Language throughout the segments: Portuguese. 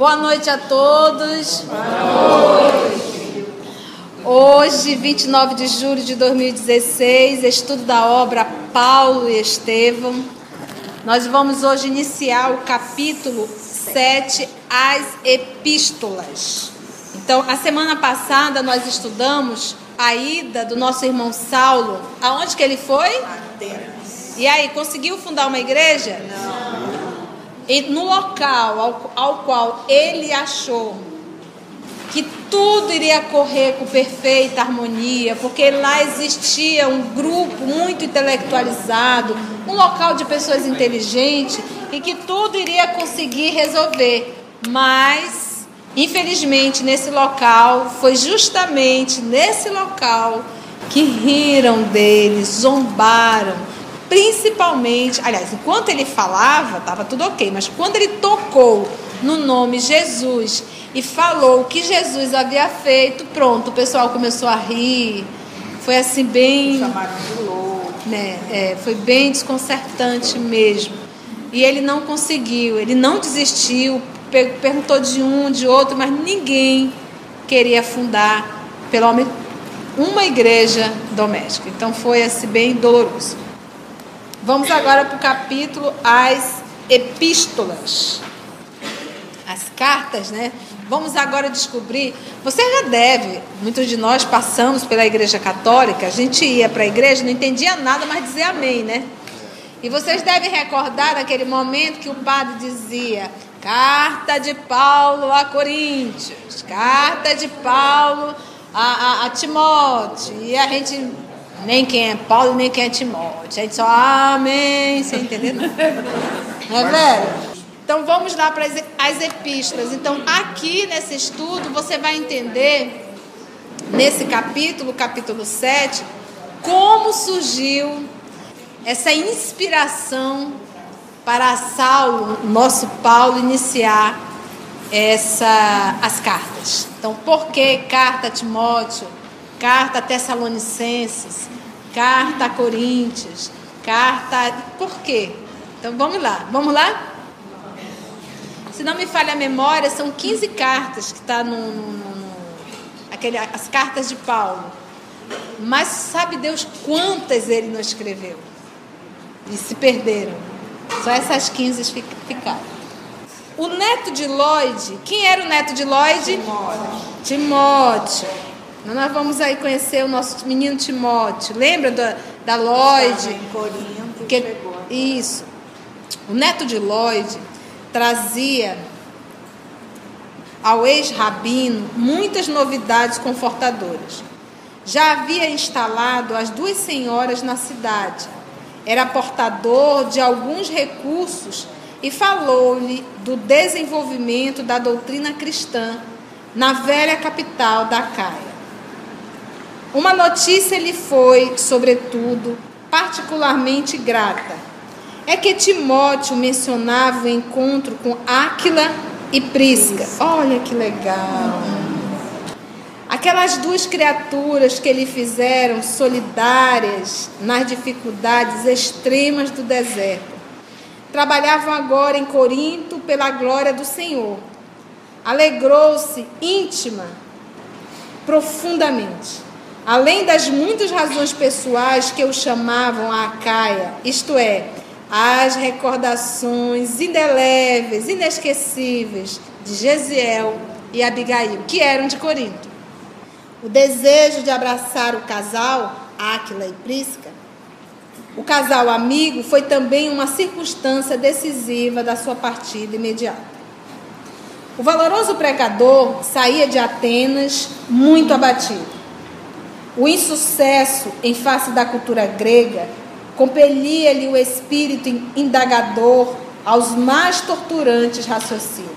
Boa noite a todos. Boa noite. Hoje, 29 de julho de 2016, estudo da obra Paulo e Estevão. Nós vamos hoje iniciar o capítulo 7, as epístolas. Então, a semana passada nós estudamos a ida do nosso irmão Saulo. Aonde que ele foi? Atenas. E aí, conseguiu fundar uma igreja? Não. E no local ao, ao qual ele achou que tudo iria correr com perfeita harmonia, porque lá existia um grupo muito intelectualizado, um local de pessoas inteligentes e que tudo iria conseguir resolver. Mas, infelizmente, nesse local, foi justamente nesse local que riram dele, zombaram, principalmente, aliás, enquanto ele falava, estava tudo ok, mas quando ele tocou no nome Jesus e falou o que Jesus havia feito, pronto, o pessoal começou a rir. Foi assim bem. Chamaram de louco. Né, é, foi bem desconcertante mesmo. E ele não conseguiu, ele não desistiu, perguntou de um, de outro, mas ninguém queria fundar, pelo menos, uma igreja doméstica. Então foi assim bem doloroso. Vamos agora para o capítulo As Epístolas. As cartas, né? Vamos agora descobrir. Você já deve, muitos de nós passamos pela Igreja Católica, a gente ia para a igreja, não entendia nada, mas dizia amém, né? E vocês devem recordar daquele momento que o padre dizia: Carta de Paulo a Coríntios, carta de Paulo a, a, a Timóteo. E a gente nem quem é Paulo, nem quem é Timóteo. A gente só, amém, você entendeu? Não é velho? Então vamos lá para as epístolas. Então, aqui nesse estudo, você vai entender, nesse capítulo, capítulo 7, como surgiu essa inspiração para Saulo, nosso Paulo, iniciar essa, as cartas. Então, por que carta a Timóteo? Carta a Tessalonicenses, carta a Coríntios, carta. Por quê? Então vamos lá, vamos lá? Se não me falha a memória, são 15 cartas que está no, no, no, aquele, as cartas de Paulo. Mas sabe Deus quantas ele não escreveu? E se perderam. Só essas 15 ficaram. O neto de Lloyd, quem era o neto de Lloyd? Timóteo. Timóteo. Nós vamos aí conhecer o nosso menino Timóteo. Lembra da, da Lloyd? Em Corinto, que, Isso. O neto de Lloyd trazia ao ex-rabino muitas novidades confortadoras. Já havia instalado as duas senhoras na cidade. Era portador de alguns recursos e falou-lhe do desenvolvimento da doutrina cristã na velha capital da Caia. Uma notícia lhe foi, sobretudo, particularmente grata. É que Timóteo mencionava o encontro com Áquila e Prisca. Olha que legal. Aquelas duas criaturas que lhe fizeram solidárias nas dificuldades extremas do deserto. Trabalhavam agora em Corinto pela glória do Senhor. Alegrou-se íntima, profundamente além das muitas razões pessoais que o chamavam a Acaia, isto é, as recordações indeléveis, inesquecíveis de Gesiel e Abigail, que eram de Corinto. O desejo de abraçar o casal, Áquila e Prisca, o casal amigo, foi também uma circunstância decisiva da sua partida imediata. O valoroso pregador saía de Atenas muito abatido. O insucesso em face da cultura grega compelia-lhe o espírito indagador aos mais torturantes raciocínios.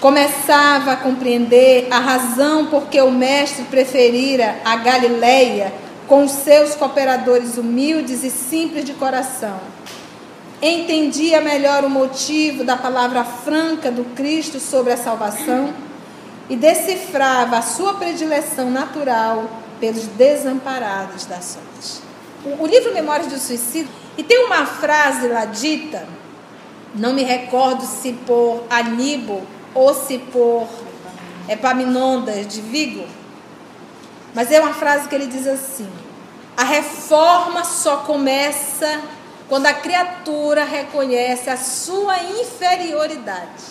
Começava a compreender a razão por que o mestre preferira a Galileia com os seus cooperadores humildes e simples de coração. Entendia melhor o motivo da palavra franca do Cristo sobre a salvação e decifrava a sua predileção natural pelos desamparados da sorte. O, o livro Memórias do Suicídio, e tem uma frase lá dita, não me recordo se por Aníbal Ocipor Epaminondas de Vigo. Mas é uma frase que ele diz assim: a reforma só começa quando a criatura reconhece a sua inferioridade.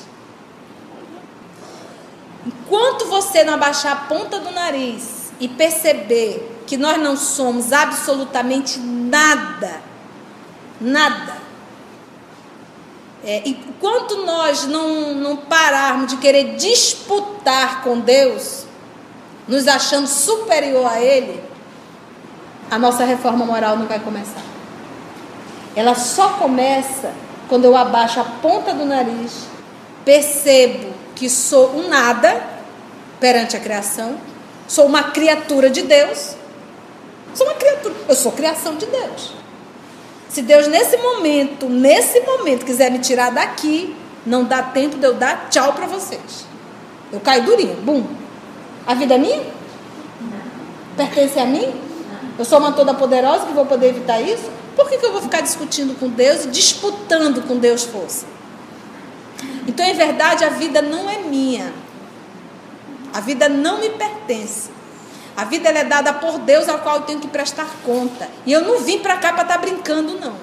Enquanto você não abaixar a ponta do nariz e perceber que nós não somos absolutamente nada, nada, é, enquanto nós não, não pararmos de querer disputar com Deus, nos achando superior a Ele, a nossa reforma moral não vai começar. Ela só começa quando eu abaixo a ponta do nariz, percebo que sou um nada perante a criação, sou uma criatura de Deus. Sou uma criatura, eu sou criação de Deus. Se Deus nesse momento, nesse momento quiser me tirar daqui, não dá tempo de eu dar tchau para vocês. Eu caio durinho, bum. A vida é minha? Pertence a mim? Eu sou uma toda poderosa que vou poder evitar isso? Por que, que eu vou ficar discutindo com Deus e disputando com Deus força? Então, em verdade, a vida não é minha. A vida não me pertence. A vida é dada por Deus ao qual eu tenho que prestar conta. E eu não vim para cá para estar tá brincando, não.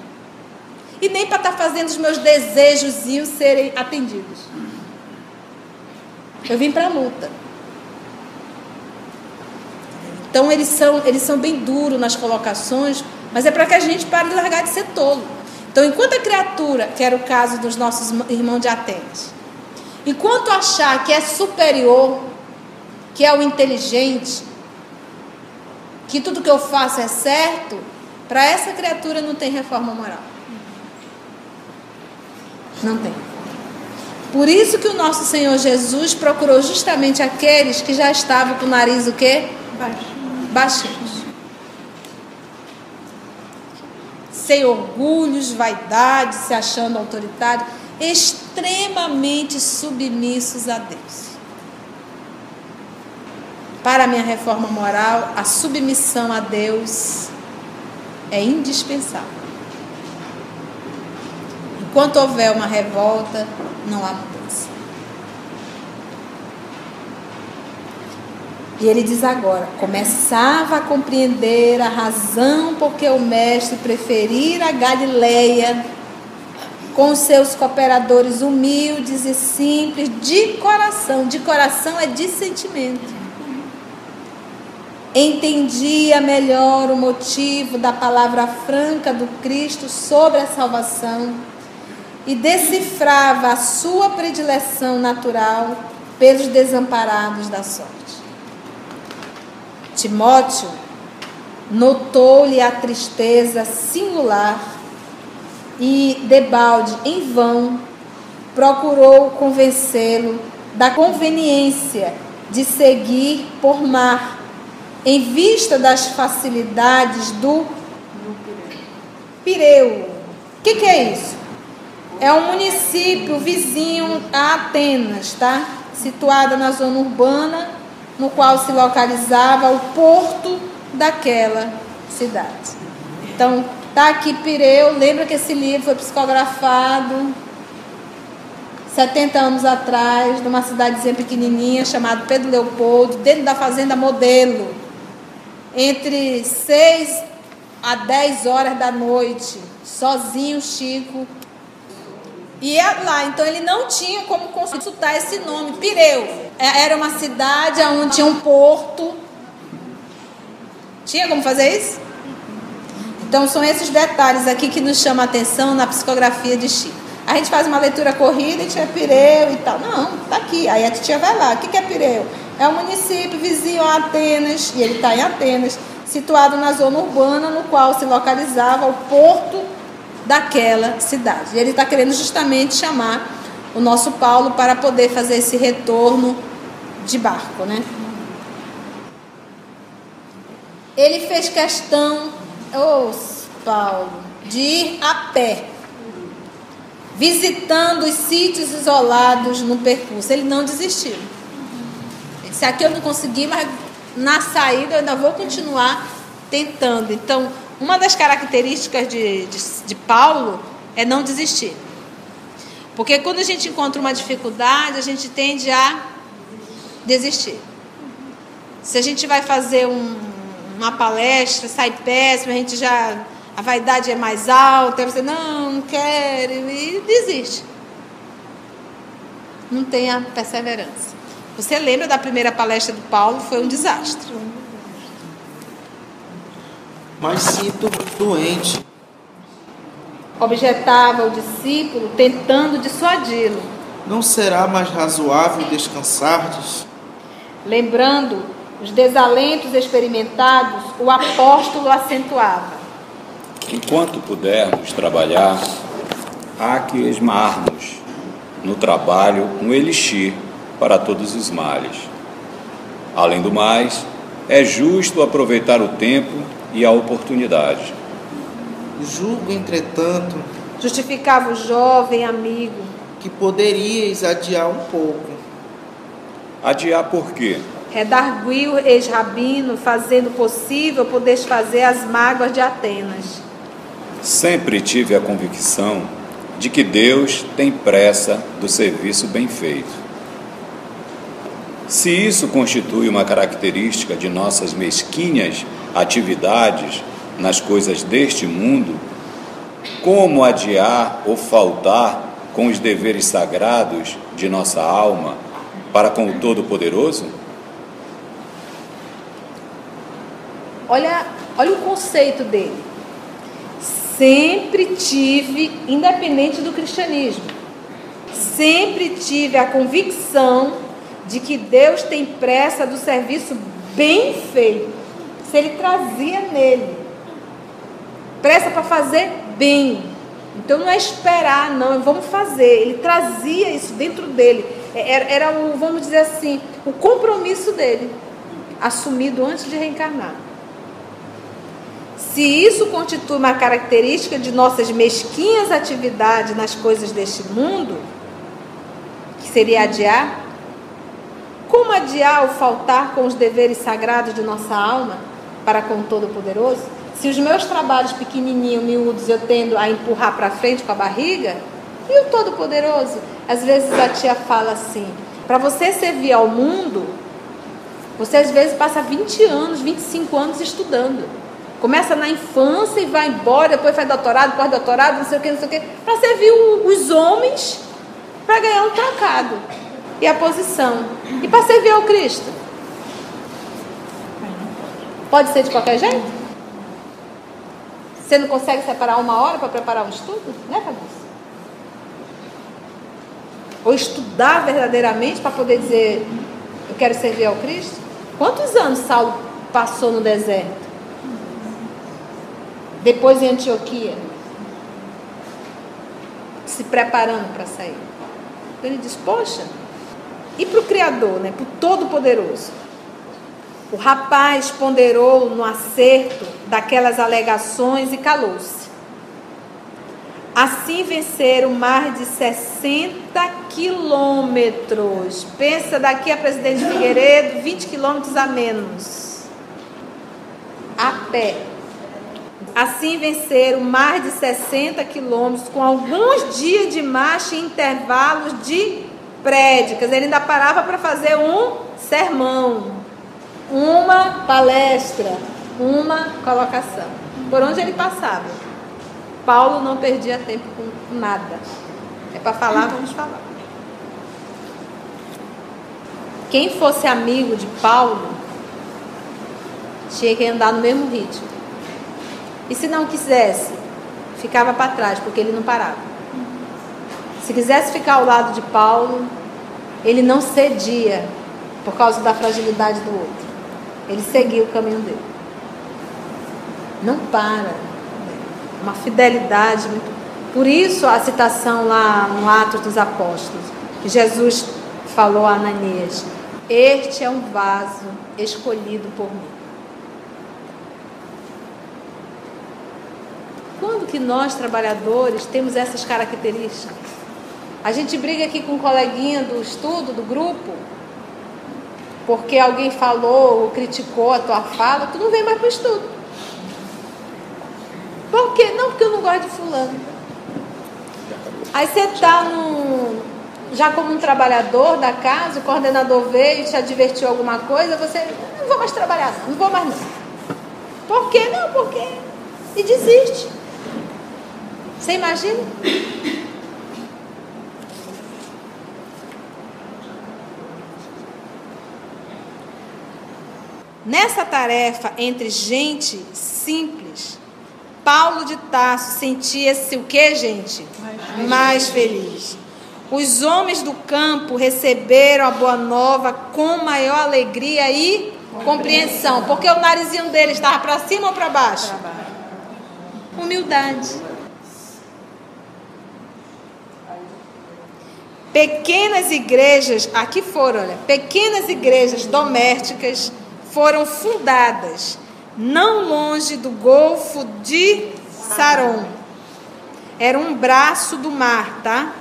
E nem para estar tá fazendo os meus desejos serem atendidos. Eu vim para a luta. Então eles são, eles são bem duros nas colocações, mas é para que a gente pare de largar de ser tolo. Então, enquanto a criatura, que era o caso dos nossos irmãos de Atenas, enquanto achar que é superior, que é o inteligente, que tudo que eu faço é certo, para essa criatura não tem reforma moral. Não tem. Por isso que o nosso Senhor Jesus procurou justamente aqueles que já estavam com o nariz o quê? Baixinhos. sem orgulhos, vaidade, se achando autoritário, extremamente submissos a Deus. Para a minha reforma moral, a submissão a Deus é indispensável. Enquanto houver uma revolta, não há mudança. E ele diz agora: começava a compreender a razão por que o mestre preferira a Galileia com seus cooperadores humildes e simples de coração. De coração é de sentimento. Entendia melhor o motivo da palavra franca do Cristo sobre a salvação e decifrava a sua predileção natural pelos desamparados da sorte. Timóteo notou-lhe a tristeza singular e, debalde, em vão, procurou convencê-lo da conveniência de seguir por mar, em vista das facilidades do Pireu. O que, que é isso? É um município vizinho a Atenas, tá? Situada na zona urbana no qual se localizava o porto daquela cidade. Então, tá aqui Pireu, lembra que esse livro foi psicografado 70 anos atrás, numa cidadezinha pequenininha chamada Pedro Leopoldo, dentro da fazenda Modelo, entre 6 a 10 horas da noite, sozinho Chico. E é lá, então ele não tinha como consultar esse nome, Pireu. É, era uma cidade onde tinha um porto. Tinha como fazer isso? Então são esses detalhes aqui que nos chamam a atenção na psicografia de Chico. A gente faz uma leitura corrida e tinha Pireu e tal. Não, tá aqui. Aí a titia vai lá. O que é Pireu? É um município vizinho a Atenas, e ele está em Atenas, situado na zona urbana no qual se localizava o porto daquela cidade. E ele está querendo justamente chamar o nosso Paulo para poder fazer esse retorno de barco, né? Ele fez questão, oh, Paulo, de ir a pé, visitando os sítios isolados no percurso. Ele não desistiu. Se aqui eu não consegui, mas na saída eu ainda vou continuar tentando. Então, uma das características de, de, de Paulo é não desistir. Porque quando a gente encontra uma dificuldade, a gente tende a desistir. Se a gente vai fazer um, uma palestra, sai péssimo, a gente já. a vaidade é mais alta, você, não, não quero, e desiste. Não tem a perseverança. Você lembra da primeira palestra do Paulo? Foi um desastre. Mas sinto doente. Objetava o discípulo, tentando dissuadi-lo. Não será mais razoável descansardes? Lembrando os desalentos experimentados, o apóstolo acentuava. Enquanto pudermos trabalhar, há que esmarmos no trabalho um elixir para todos os males. Além do mais, é justo aproveitar o tempo e a oportunidade. Julgo, entretanto, Justificava o jovem amigo. que poderíeis adiar um pouco. Adiar por quê? Redarguiu ex-rabino, fazendo possível por desfazer as mágoas de Atenas. Sempre tive a convicção de que Deus tem pressa do serviço bem feito. Se isso constitui uma característica de nossas mesquinhas atividades nas coisas deste mundo, como adiar ou faltar com os deveres sagrados de nossa alma para com o Todo-Poderoso? Olha, olha o conceito dele. Sempre tive, independente do cristianismo, sempre tive a convicção de que Deus tem pressa do serviço bem feito. Se ele trazia nele pressa para fazer bem. Então não é esperar, não, vamos fazer. Ele trazia isso dentro dele. Era, era o, vamos dizer assim, o compromisso dele, assumido antes de reencarnar. Se isso constitui uma característica de nossas mesquinhas atividades nas coisas deste mundo, que seria adiar, como adiar ou faltar com os deveres sagrados de nossa alma para com o Todo-Poderoso? Se os meus trabalhos pequenininhos, miúdos, eu tendo a empurrar para frente com a barriga, e o Todo-Poderoso? Às vezes a tia fala assim: para você servir ao mundo, você às vezes passa 20 anos, 25 anos estudando. Começa na infância e vai embora, depois faz doutorado, pós-doutorado, não sei o que, não sei o que, para servir os homens para ganhar um trocado e a posição. E para servir ao Cristo? Pode ser de qualquer jeito? Você não consegue separar uma hora para preparar um estudo? Né, Fabrício? Ou estudar verdadeiramente para poder dizer, eu quero servir ao Cristo? Quantos anos Saulo passou no deserto? Depois em Antioquia? Se preparando para sair. Ele diz, poxa, e para o Criador, né? para o Todo-Poderoso? O rapaz ponderou no acerto daquelas alegações e calou-se. Assim venceram mais de 60 quilômetros. Pensa daqui a Presidente Figueiredo, 20 quilômetros a menos. A pé. Assim venceram mais de 60 quilômetros, com alguns dias de marcha e intervalos de prédicas. Ele ainda parava para fazer um sermão, uma palestra, uma colocação. Por onde ele passava. Paulo não perdia tempo com nada. É para falar, vamos falar. Quem fosse amigo de Paulo tinha que andar no mesmo ritmo. E se não quisesse, ficava para trás, porque ele não parava. Se quisesse ficar ao lado de Paulo, ele não cedia por causa da fragilidade do outro. Ele seguia o caminho dele. Não para. Uma fidelidade muito. Por isso a citação lá no Atos dos Apóstolos, que Jesus falou a Ananias: Este é um vaso escolhido por mim. Quando que nós, trabalhadores, temos essas características? A gente briga aqui com um coleguinha do estudo, do grupo, porque alguém falou ou criticou a tua fala, tu não vem mais para o estudo. Por quê? Não, porque eu não gosto de fulano. Aí você está num, já como um trabalhador da casa, o coordenador veio te advertiu alguma coisa, você não vou mais trabalhar, não, não vou mais não. Por quê? Não, por quê? E desiste. Você imagina? Nessa tarefa entre gente simples, Paulo de Tarso sentia-se o que, gente? Mais, Mais feliz. Os homens do campo receberam a boa nova com maior alegria e compreensão, porque o narizinho dele estava para cima ou para baixo? Humildade. Pequenas igrejas, aqui foram, olha, pequenas igrejas domésticas foram fundadas não longe do Golfo de Saron. Era um braço do mar, tá?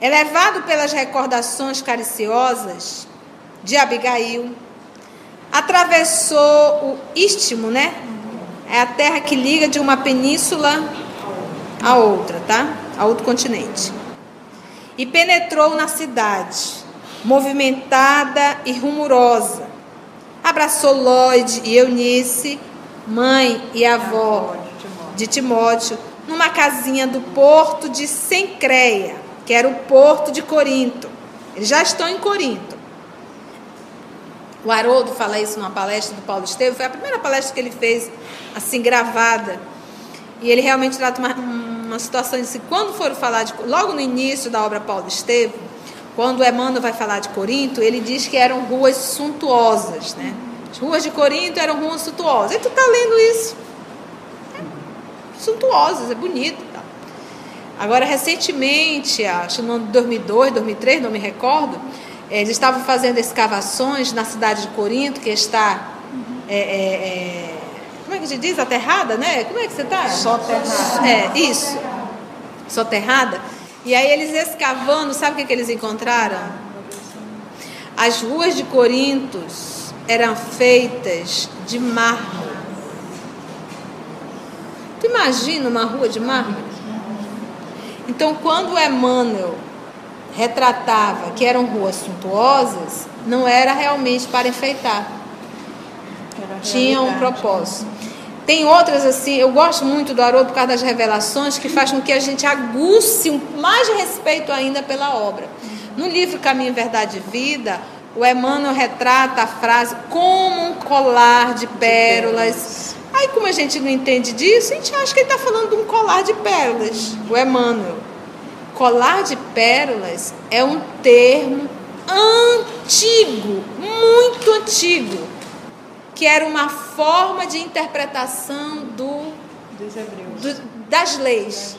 Elevado pelas recordações cariciosas de Abigail, atravessou o istmo, né? É a terra que liga de uma península a outra, tá? A outro continente. E penetrou na cidade movimentada e rumorosa. Abraçou Lloyd e Eunice, mãe e avó de Timóteo, numa casinha do porto de Sencreia, que era o porto de Corinto. Eles já estão em Corinto. O Haroldo fala isso numa palestra do Paulo Estevam, foi a primeira palestra que ele fez, assim, gravada. E ele realmente trata uma, uma situação de assim, quando for falar de. Logo no início da obra Paulo Estevam, quando Emmanuel vai falar de Corinto, ele diz que eram ruas suntuosas, né? As ruas de Corinto eram ruas suntuosas. E tu tá lendo isso? É, suntuosas, é bonito. Tá? Agora, recentemente, acho no ano de 2002, 2003, não me recordo, eles estavam fazendo escavações na cidade de Corinto, que está. É, é, é, como é que se diz? Aterrada, né? Como é que você está? Soterrada. É, isso. Soterrada. E aí eles escavando, sabe o que, que eles encontraram? As ruas de Corintos eram feitas de mármore. Tu imagina uma rua de mármore? Então, quando Emmanuel retratava que eram ruas suntuosas, não era realmente para enfeitar. Tinha um propósito. Tem outras assim, eu gosto muito do Haroldo por causa das revelações que faz com que a gente aguce mais respeito ainda pela obra. No livro Caminho, Verdade e Vida, o Emmanuel retrata a frase como um colar de pérolas. Aí, como a gente não entende disso, a gente acha que ele está falando de um colar de pérolas, o Emmanuel. Colar de pérolas é um termo antigo, muito antigo que era uma forma de interpretação do, do, das leis.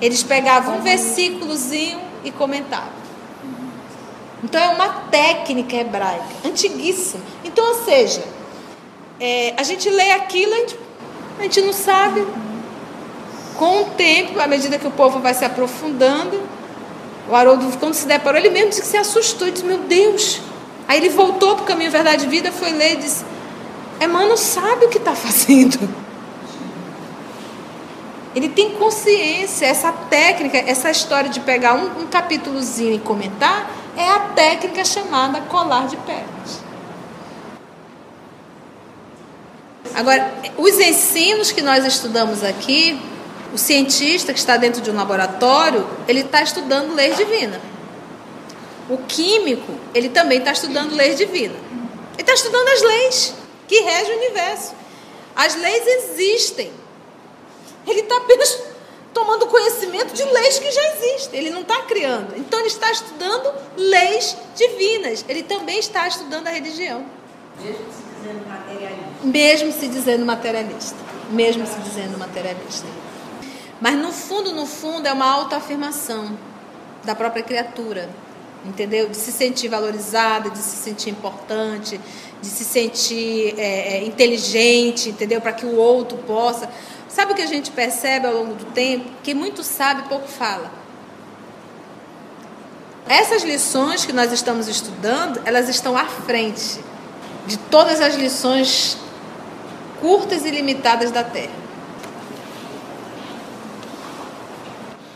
Eles pegavam um versículozinho e comentavam. Então é uma técnica hebraica, antiguíssima. Então, ou seja, é, a gente lê aquilo, a gente, a gente não sabe. Com o tempo, à medida que o povo vai se aprofundando, o Haroldo, quando se deparou, ele mesmo disse que se assustou e disse: Meu Deus! Aí ele voltou para o caminho Verdade e Vida, foi ler e disse: Emmanuel sabe o que está fazendo. Ele tem consciência, essa técnica, essa história de pegar um, um capítulozinho e comentar, é a técnica chamada colar de pérolas. Agora, os ensinos que nós estudamos aqui, o cientista que está dentro de um laboratório, ele está estudando leis divinas. O químico, ele também está estudando leis divinas. Ele está estudando as leis que rege o universo. As leis existem. Ele está apenas tomando conhecimento de leis que já existem. Ele não está criando. Então ele está estudando leis divinas. Ele também está estudando a religião. Mesmo se dizendo materialista. Mesmo se dizendo materialista. Mesmo se dizendo materialista. Mas no fundo, no fundo, é uma autoafirmação da própria criatura. Entendeu? De se sentir valorizada, de se sentir importante, de se sentir é, é, inteligente, entendeu? Para que o outro possa. Sabe o que a gente percebe ao longo do tempo? Que muito sabe, pouco fala. Essas lições que nós estamos estudando, elas estão à frente de todas as lições curtas e limitadas da Terra.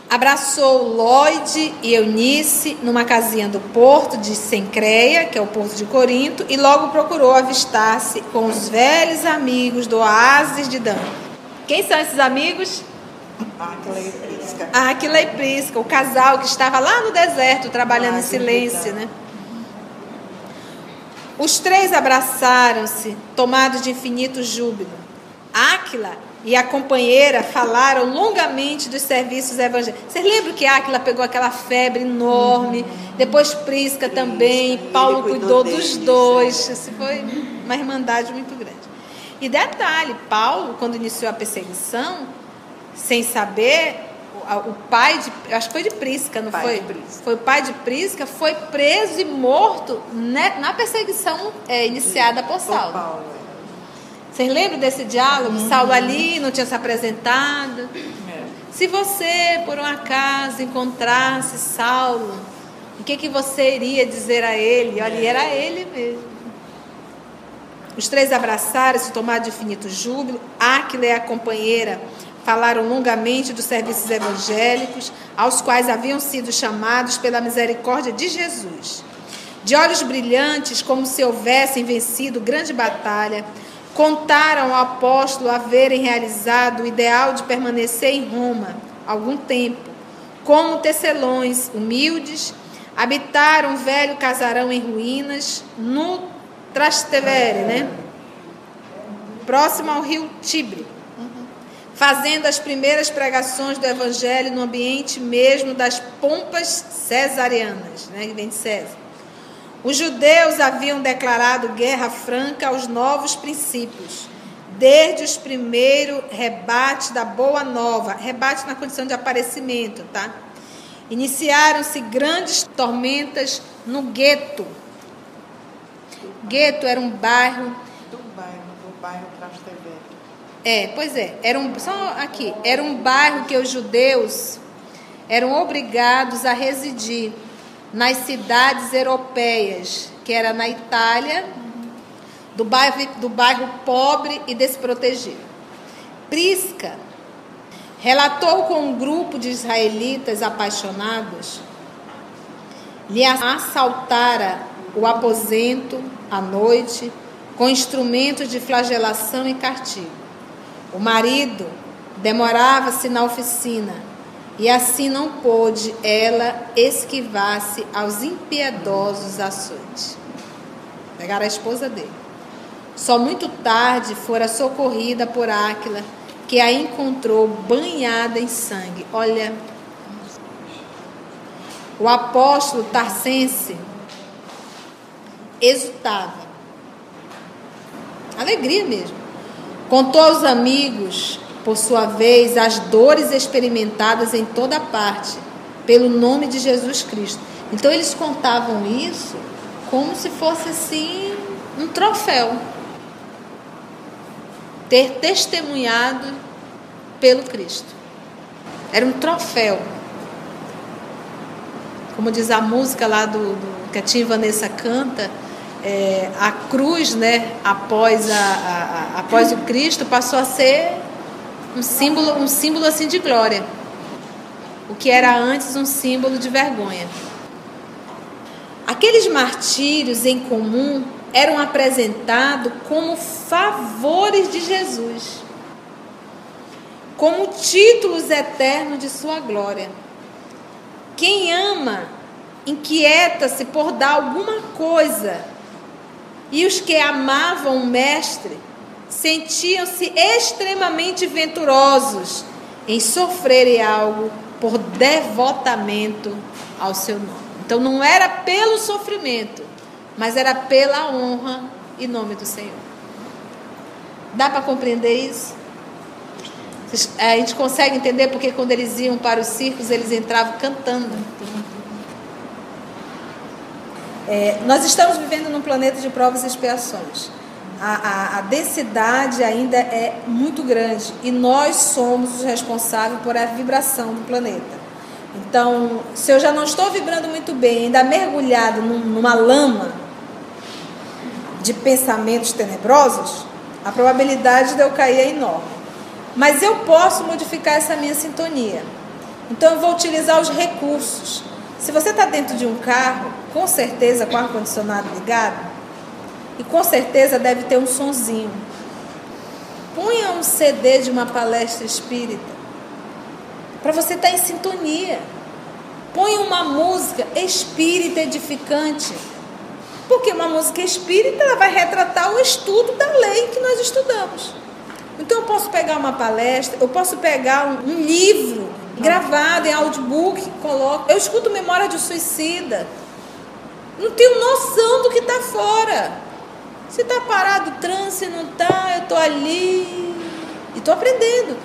Abraçou Lloyd e Eunice numa casinha do porto de Sencreia, que é o porto de Corinto, e logo procurou avistar-se com os velhos amigos do oásis de Dan. Quem são esses amigos? Áquila e Prisca. Aquila e Prisca, o casal que estava lá no deserto trabalhando em Oásis de silêncio, né? Os três abraçaram-se, tomados de infinito júbilo. Áquila e a companheira falaram longamente dos serviços evangélicos. Vocês lembram que Áquila pegou aquela febre enorme? Depois Prisca também. Paulo cuidou cuidou dos dois. Isso foi uma irmandade muito grande. E detalhe: Paulo, quando iniciou a perseguição, sem saber, o, pai de. Acho que foi de Prisca, não Pai foi? Prisca. Foi o pai de Prisca, foi preso e morto né, na perseguição é, iniciada por Por Saulo. Paulo. é. Vocês lembram desse diálogo? Saulo ali não tinha se apresentado. É. Se você, por um acaso, encontrasse Saulo, o que, que você iria dizer a ele? Olha, era ele mesmo. Os três abraçaram-se, tomaram de infinito júbilo. Áquila e a companheira falaram longamente dos serviços evangélicos, aos quais haviam sido chamados pela misericórdia de Jesus. De olhos brilhantes, como se houvessem vencido grande batalha, contaram ao apóstolo haverem realizado o ideal de permanecer em Roma algum tempo. Como tecelões humildes, habitaram um velho casarão em ruínas no Trastevere, né? Próximo ao rio Tibre fazendo as primeiras pregações do Evangelho no ambiente mesmo das pompas cesarianas, né, que vem de César. Os judeus haviam declarado guerra franca aos novos princípios, desde os primeiros rebates da Boa Nova, rebate na condição de aparecimento, tá? Iniciaram-se grandes tormentas no gueto. Gueto era um bairro Do bairro, do bairro Trastevere. é, pois é. Era um, só aqui. Era um bairro que os judeus eram obrigados a residir nas cidades europeias, que era na Itália, do bairro, do bairro pobre e desprotegido. Prisca relatou com um grupo de israelitas apaixonados lhe assaltara o aposento à noite com instrumentos de flagelação e castigo. O marido demorava-se na oficina e assim não pôde ela esquivar-se aos impiedosos açoites. Pegaram a esposa dele. Só muito tarde fora socorrida por Áquila, que a encontrou banhada em sangue. Olha, o apóstolo Tarcense exultava. Alegria mesmo. Contou aos amigos, por sua vez, as dores experimentadas em toda parte, pelo nome de Jesus Cristo. Então eles contavam isso como se fosse assim um troféu. Ter testemunhado pelo Cristo. Era um troféu. Como diz a música lá do, do que a tia Vanessa canta, é, a cruz, né, após, a, a- a- após o Cristo, passou a ser um símbolo, um símbolo assim de glória. O que era antes um símbolo de vergonha. Aqueles martírios em comum eram apresentados como favores de Jesus, como títulos eternos de sua glória. Quem ama inquieta-se por dar alguma coisa, e os que amavam o Mestre sentiam-se extremamente venturosos em sofrerem algo por devotamento ao seu nome. Então não era pelo sofrimento, mas era pela honra e nome do Senhor. Dá para compreender isso? A gente consegue entender porque quando eles iam para os circos, eles entravam cantando. É, nós estamos vivendo num planeta de provas e expiações. A, a, a densidade ainda é muito grande e nós somos os responsáveis por a vibração do planeta. Então, se eu já não estou vibrando muito bem, ainda mergulhado num- numa lama de pensamentos tenebrosos, a probabilidade de eu cair é enorme. Mas eu posso modificar essa minha sintonia. Então eu vou utilizar os recursos. Se você está dentro de um carro, com certeza com ar-condicionado ligado, e com certeza deve ter um sonzinho. Punha um CD de uma palestra espírita para você estar tá em sintonia. Põe uma música espírita edificante. Porque uma música espírita ela vai retratar o estudo da lei que nós estudamos. Então eu posso pegar uma palestra, eu posso pegar um, um livro gravado em audiobook, coloco. Eu escuto Memória de Suicida. Não tenho noção do que está fora. Se está parado o trânsito, não está, eu estou ali. E estou aprendendo.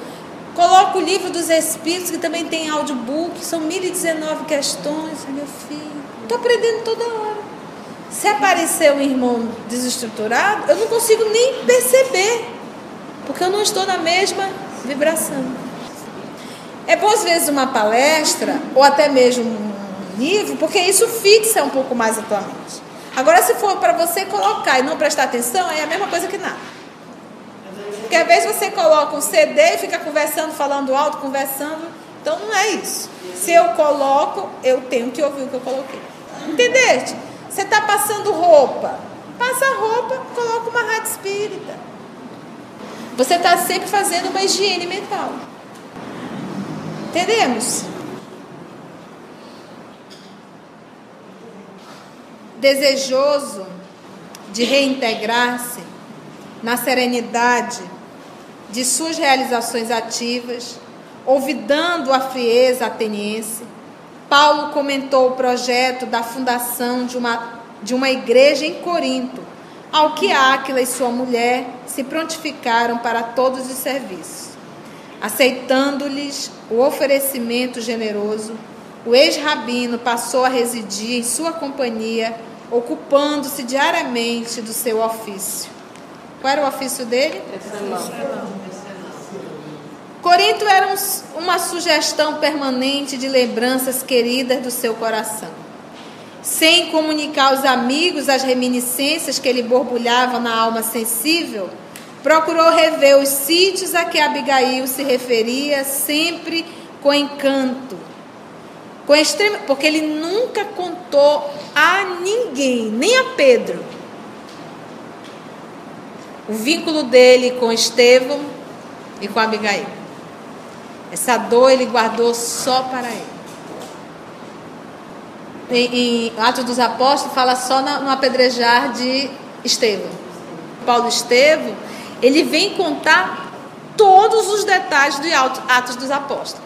Coloco o livro dos Espíritos, que também tem audiobook, são 1019 questões, meu filho. Estou aprendendo toda hora. Se aparecer um irmão desestruturado, eu não consigo nem perceber, porque eu não estou na mesma vibração. É bom às vezes uma palestra, ou até mesmo um livro, porque isso fixa um pouco mais a tua mente. Agora, se for para você colocar e não prestar atenção, é a mesma coisa que nada. Porque às vezes você coloca um CD e fica conversando, falando alto, conversando. Então não é isso. Se eu coloco, eu tenho que ouvir o que eu coloquei. Entendeste? Você está passando roupa. Passa roupa, coloca uma rádio espírita. Você está sempre fazendo uma higiene mental. Entendemos? Desejoso de reintegrar-se na serenidade de suas realizações ativas, olvidando a frieza ateniense, Paulo comentou o projeto da fundação de uma, de uma igreja em Corinto, ao que Áquila e sua mulher se prontificaram para todos os serviços. Aceitando-lhes o oferecimento generoso, o ex-rabino passou a residir em sua companhia, ocupando-se diariamente do seu ofício. Qual era o ofício dele? Corinto era um, uma sugestão permanente de lembranças queridas do seu coração. Sem comunicar aos amigos as reminiscências que lhe borbulhavam na alma sensível, procurou rever os sítios a que Abigail se referia sempre com encanto. Com extrema, porque ele nunca contou a ninguém, nem a Pedro, o vínculo dele com Estevão e com Abigail. Essa dor ele guardou só para ele. Em, em Atos dos Apóstolos fala só no apedrejar de Estevão. Paulo Estevão, ele vem contar todos os detalhes de Atos dos Apóstolos.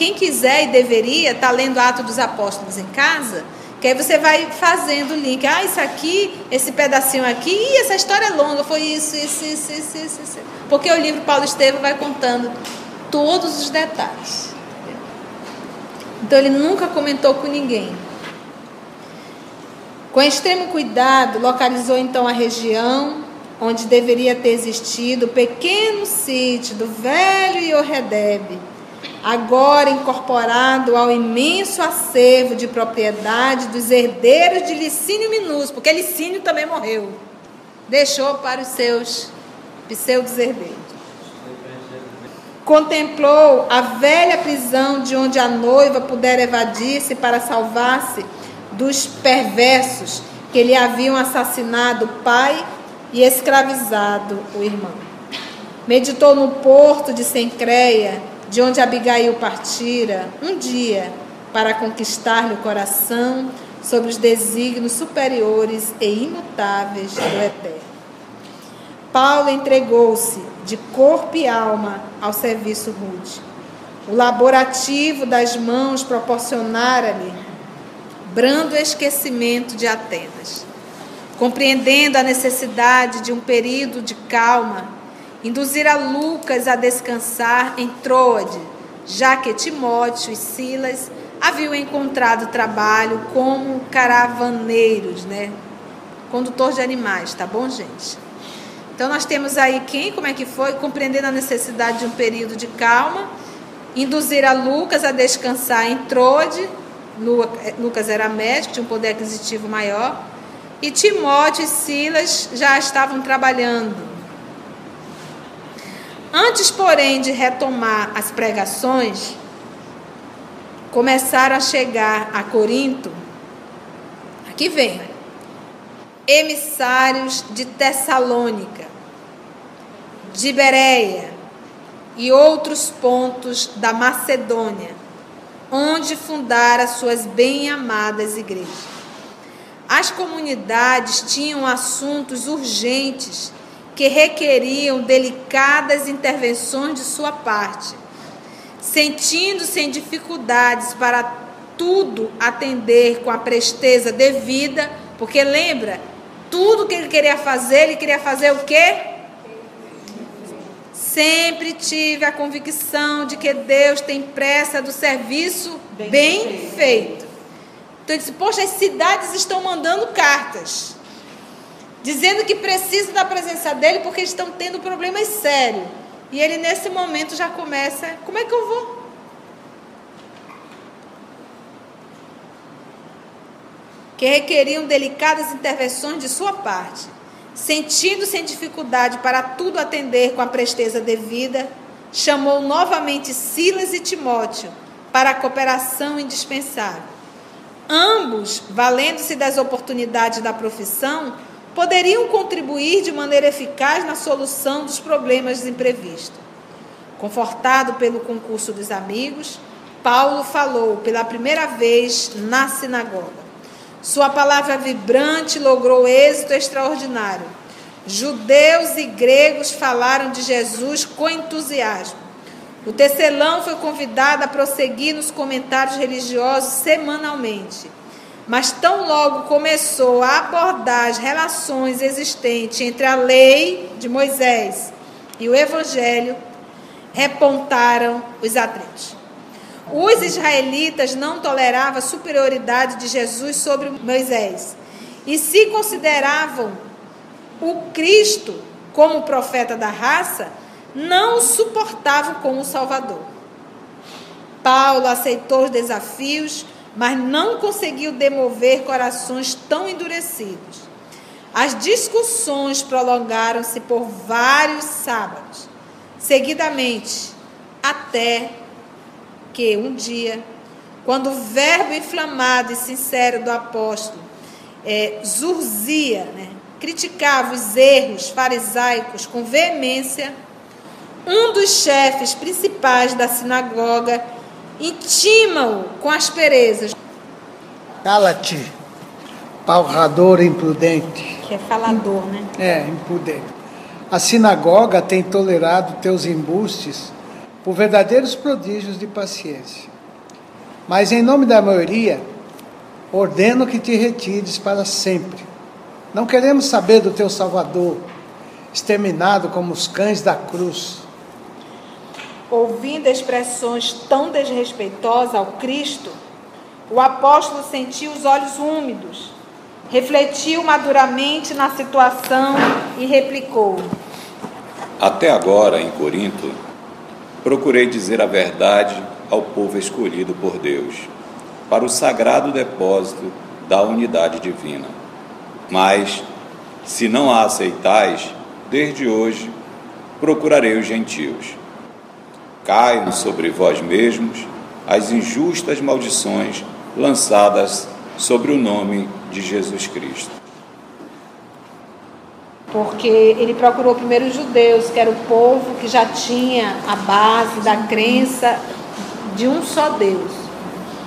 Quem quiser e deveria estar tá lendo Atos dos Apóstolos em casa, que aí você vai fazendo o link. Ah, isso aqui, esse pedacinho aqui, e essa história é longa, foi isso, isso, isso, isso, isso, isso. Porque o livro Paulo Estevam vai contando todos os detalhes. Então ele nunca comentou com ninguém. Com extremo cuidado, localizou então a região onde deveria ter existido o pequeno sítio do velho Iorredebe agora incorporado ao imenso acervo de propriedade dos herdeiros de Licínio Minúsculo, porque Licínio também morreu. Deixou para os seus pseudos herdeiros. Contemplou a velha prisão de onde a noiva pudera evadir-se para salvar-se dos perversos que lhe haviam assassinado o pai e escravizado o irmão. Meditou no porto de Sencreia de onde Abigail partira um dia para conquistar-lhe o coração sobre os desígnios superiores e imutáveis do Eterno. Paulo entregou-se de corpo e alma ao serviço rude. O laborativo das mãos proporcionara-lhe brando esquecimento de Atenas. Compreendendo a necessidade de um período de calma, induzir a Lucas a descansar em Troade, já que Timóteo e Silas haviam encontrado trabalho como caravaneiros, né? Condutor de animais, tá bom, gente? Então nós temos aí quem, como é que foi, compreendendo a necessidade de um período de calma, induzir a Lucas a descansar em Troade, Lucas era médico, tinha um poder aquisitivo maior, e Timóteo e Silas já estavam trabalhando Antes, porém, de retomar as pregações, começaram a chegar a Corinto, aqui vem, emissários de Tessalônica, de Bereia e outros pontos da Macedônia, onde fundara suas bem-amadas igrejas. As comunidades tinham assuntos urgentes que requeriam delicadas intervenções de sua parte. Sentindo-se em dificuldades para tudo atender com a presteza devida, porque lembra, tudo que ele queria fazer, ele queria fazer o quê? Sempre tive a convicção de que Deus tem pressa do serviço bem, bem feito. feito. Então eu disse, poxa, as cidades estão mandando cartas dizendo que precisa da presença dele porque estão tendo problemas sérios. E ele nesse momento já começa, como é que eu vou? Que requeriam delicadas intervenções de sua parte. Sentindo-se em dificuldade para tudo atender com a presteza devida, chamou novamente Silas e Timóteo para a cooperação indispensável. Ambos, valendo-se das oportunidades da profissão, poderiam contribuir de maneira eficaz na solução dos problemas imprevistos. Confortado pelo concurso dos amigos, Paulo falou pela primeira vez na sinagoga. Sua palavra vibrante logrou êxito extraordinário. Judeus e gregos falaram de Jesus com entusiasmo. O tecelão foi convidado a prosseguir nos comentários religiosos semanalmente. Mas tão logo começou a abordar as relações existentes entre a lei de Moisés e o evangelho, repontaram os atritos. Os israelitas não toleravam a superioridade de Jesus sobre Moisés e se consideravam o Cristo como profeta da raça, não o suportavam como Salvador. Paulo aceitou os desafios mas não conseguiu demover corações tão endurecidos. As discussões prolongaram-se por vários sábados, seguidamente, até que um dia, quando o verbo inflamado e sincero do apóstolo é, Zurzia né, criticava os erros farisaicos com veemência, um dos chefes principais da sinagoga intima-o com asperezas. Cala-te, palrador imprudente. Que é falador, né? É, imprudente. A sinagoga tem tolerado teus embustes por verdadeiros prodígios de paciência. Mas em nome da maioria, ordeno que te retires para sempre. Não queremos saber do teu Salvador, exterminado como os cães da cruz ouvindo expressões tão desrespeitosas ao Cristo, o apóstolo sentiu os olhos úmidos, refletiu maduramente na situação e replicou: Até agora, em Corinto, procurei dizer a verdade ao povo escolhido por Deus, para o sagrado depósito da unidade divina. Mas, se não a aceitais, desde hoje procurarei os gentios Caiam sobre vós mesmos as injustas maldições lançadas sobre o nome de Jesus Cristo. Porque ele procurou primeiro os judeus, que era o povo que já tinha a base da crença de um só Deus.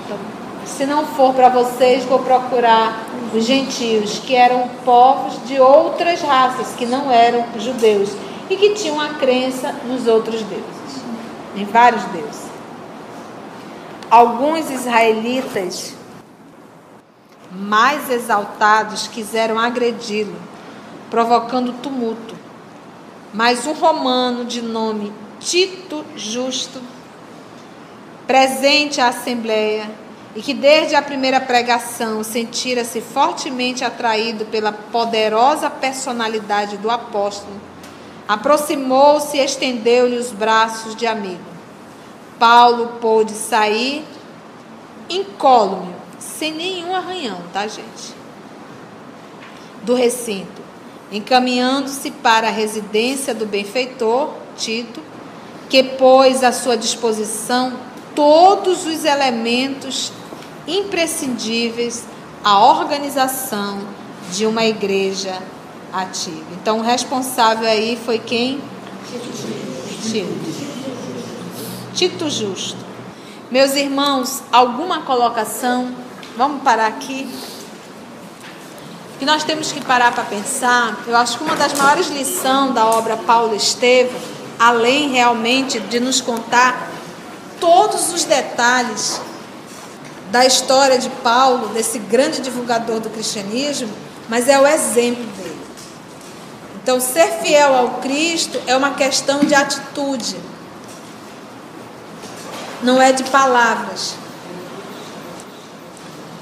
Então, se não for para vocês, vou procurar os gentios, que eram povos de outras raças, que não eram judeus, e que tinham a crença nos outros deuses em vários deuses. Alguns israelitas mais exaltados quiseram agredi-lo, provocando tumulto. Mas um romano de nome Tito Justo, presente à Assembleia, e que desde a primeira pregação sentira-se fortemente atraído pela poderosa personalidade do apóstolo, Aproximou-se e estendeu-lhe os braços de amigo. Paulo pôde sair incólume, sem nenhum arranhão, tá, gente? Do recinto, encaminhando-se para a residência do benfeitor, Tito, que pôs à sua disposição todos os elementos imprescindíveis à organização de uma igreja ativa. Então, o responsável aí foi quem? Tito. Tito Justo. Meus irmãos, alguma colocação? Vamos parar aqui. Que nós temos que parar para pensar. Eu acho que uma das maiores lições da obra Paulo Estevam, além realmente de nos contar todos os detalhes da história de Paulo, desse grande divulgador do cristianismo, mas é o exemplo dele. Então, ser fiel ao Cristo é uma questão de atitude, não é de palavras.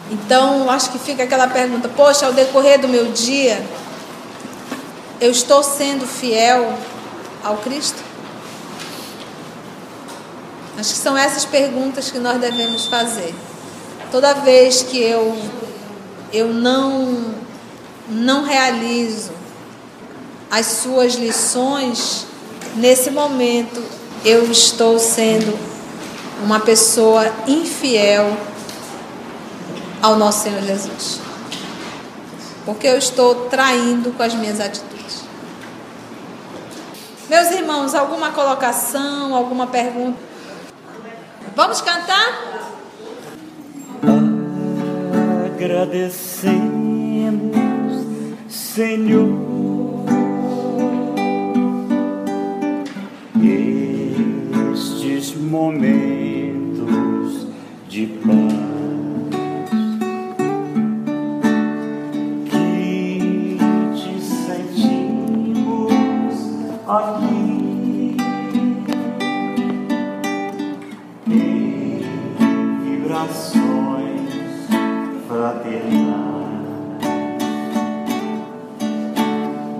Então, acho que fica aquela pergunta: poxa, ao decorrer do meu dia, eu estou sendo fiel ao Cristo? Acho que são essas perguntas que nós devemos fazer. Toda vez que eu eu não não realizo as suas lições, nesse momento eu estou sendo uma pessoa infiel ao nosso Senhor Jesus. Porque eu estou traindo com as minhas atitudes. Meus irmãos, alguma colocação, alguma pergunta? Vamos cantar? Agradecemos, Senhor. Estes momentos de paz que te sentimos aqui. Em vibrações fraternais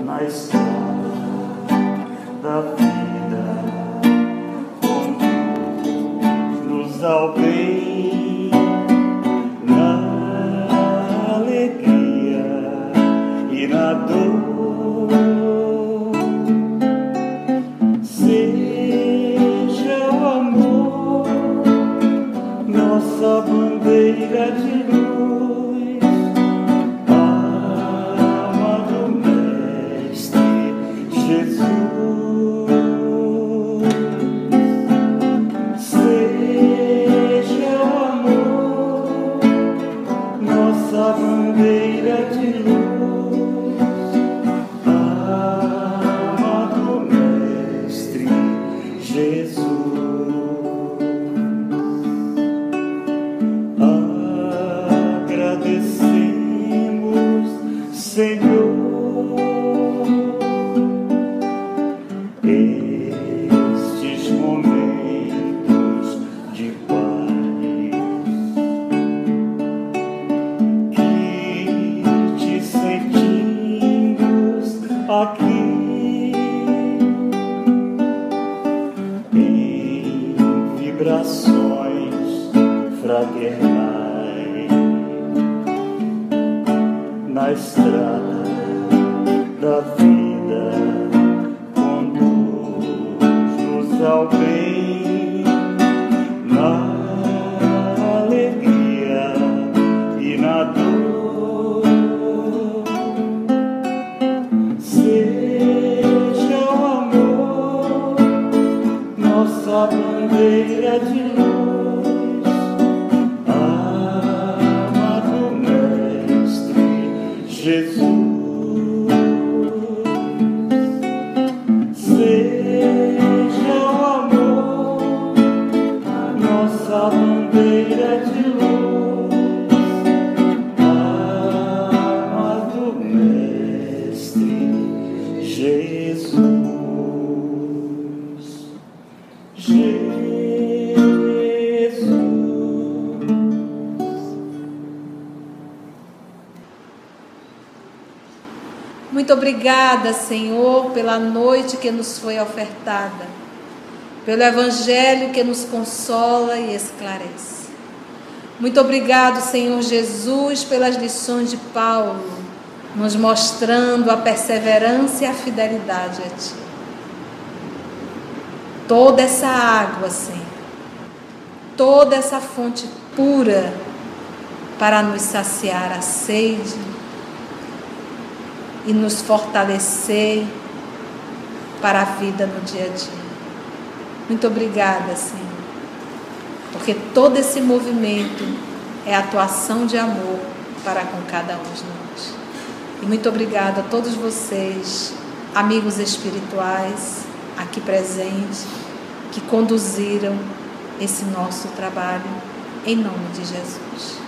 na estrada da bandeira de obrigada, Senhor, pela noite que nos foi ofertada, pelo Evangelho que nos consola e esclarece. Muito obrigado, Senhor Jesus, pelas lições de Paulo, nos mostrando a perseverança e a fidelidade a Ti. Toda essa água, Senhor, toda essa fonte pura para nos saciar a sede e nos fortalecer para a vida no dia a dia. Muito obrigada, Senhor, porque todo esse movimento é atuação de amor para com cada um de nós. E muito obrigada a todos vocês, amigos espirituais aqui presentes, que conduziram esse nosso trabalho em nome de Jesus.